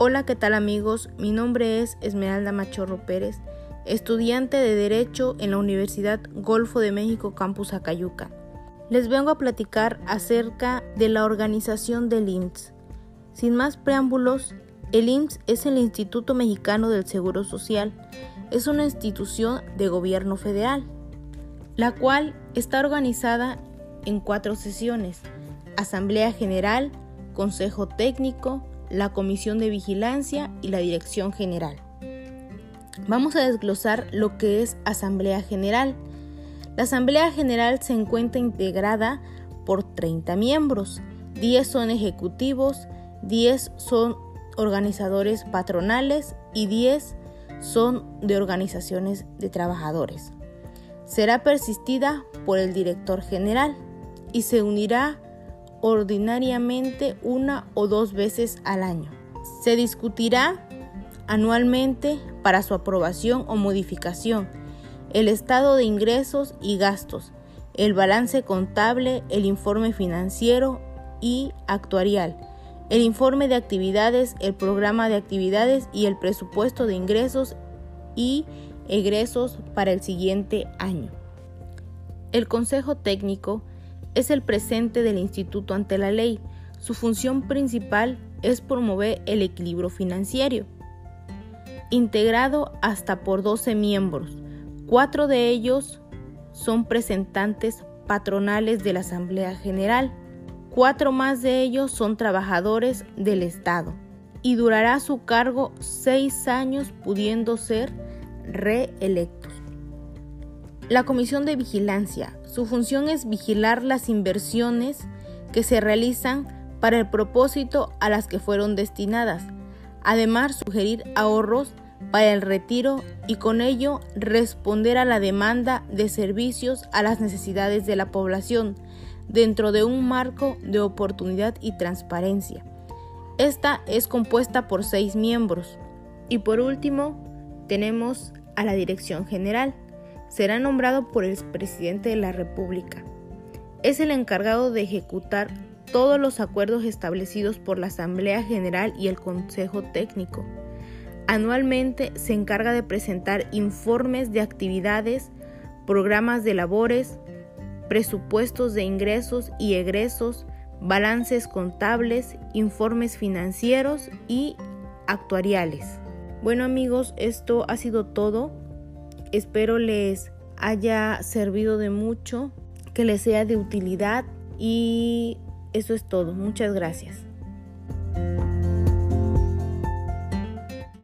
Hola, ¿qué tal amigos? Mi nombre es Esmeralda Machorro Pérez, estudiante de Derecho en la Universidad Golfo de México Campus Acayuca. Les vengo a platicar acerca de la organización del IMSS. Sin más preámbulos, el IMSS es el Instituto Mexicano del Seguro Social. Es una institución de gobierno federal, la cual está organizada en cuatro sesiones. Asamblea General, Consejo Técnico, la Comisión de Vigilancia y la Dirección General. Vamos a desglosar lo que es Asamblea General. La Asamblea General se encuentra integrada por 30 miembros, 10 son ejecutivos, 10 son organizadores patronales y 10 son de organizaciones de trabajadores. Será persistida por el director general y se unirá ordinariamente una o dos veces al año. Se discutirá anualmente para su aprobación o modificación el estado de ingresos y gastos, el balance contable, el informe financiero y actuarial, el informe de actividades, el programa de actividades y el presupuesto de ingresos y egresos para el siguiente año. El Consejo Técnico es el presente del instituto ante la ley. Su función principal es promover el equilibrio financiero, integrado hasta por 12 miembros. Cuatro de ellos son representantes patronales de la Asamblea General. Cuatro más de ellos son trabajadores del Estado y durará su cargo seis años pudiendo ser reelectos. La Comisión de Vigilancia. Su función es vigilar las inversiones que se realizan para el propósito a las que fueron destinadas. Además, sugerir ahorros para el retiro y con ello responder a la demanda de servicios a las necesidades de la población dentro de un marco de oportunidad y transparencia. Esta es compuesta por seis miembros. Y por último, tenemos a la Dirección General será nombrado por el presidente de la República. Es el encargado de ejecutar todos los acuerdos establecidos por la Asamblea General y el Consejo Técnico. Anualmente se encarga de presentar informes de actividades, programas de labores, presupuestos de ingresos y egresos, balances contables, informes financieros y actuariales. Bueno amigos, esto ha sido todo. Espero les haya servido de mucho, que les sea de utilidad y eso es todo. Muchas gracias.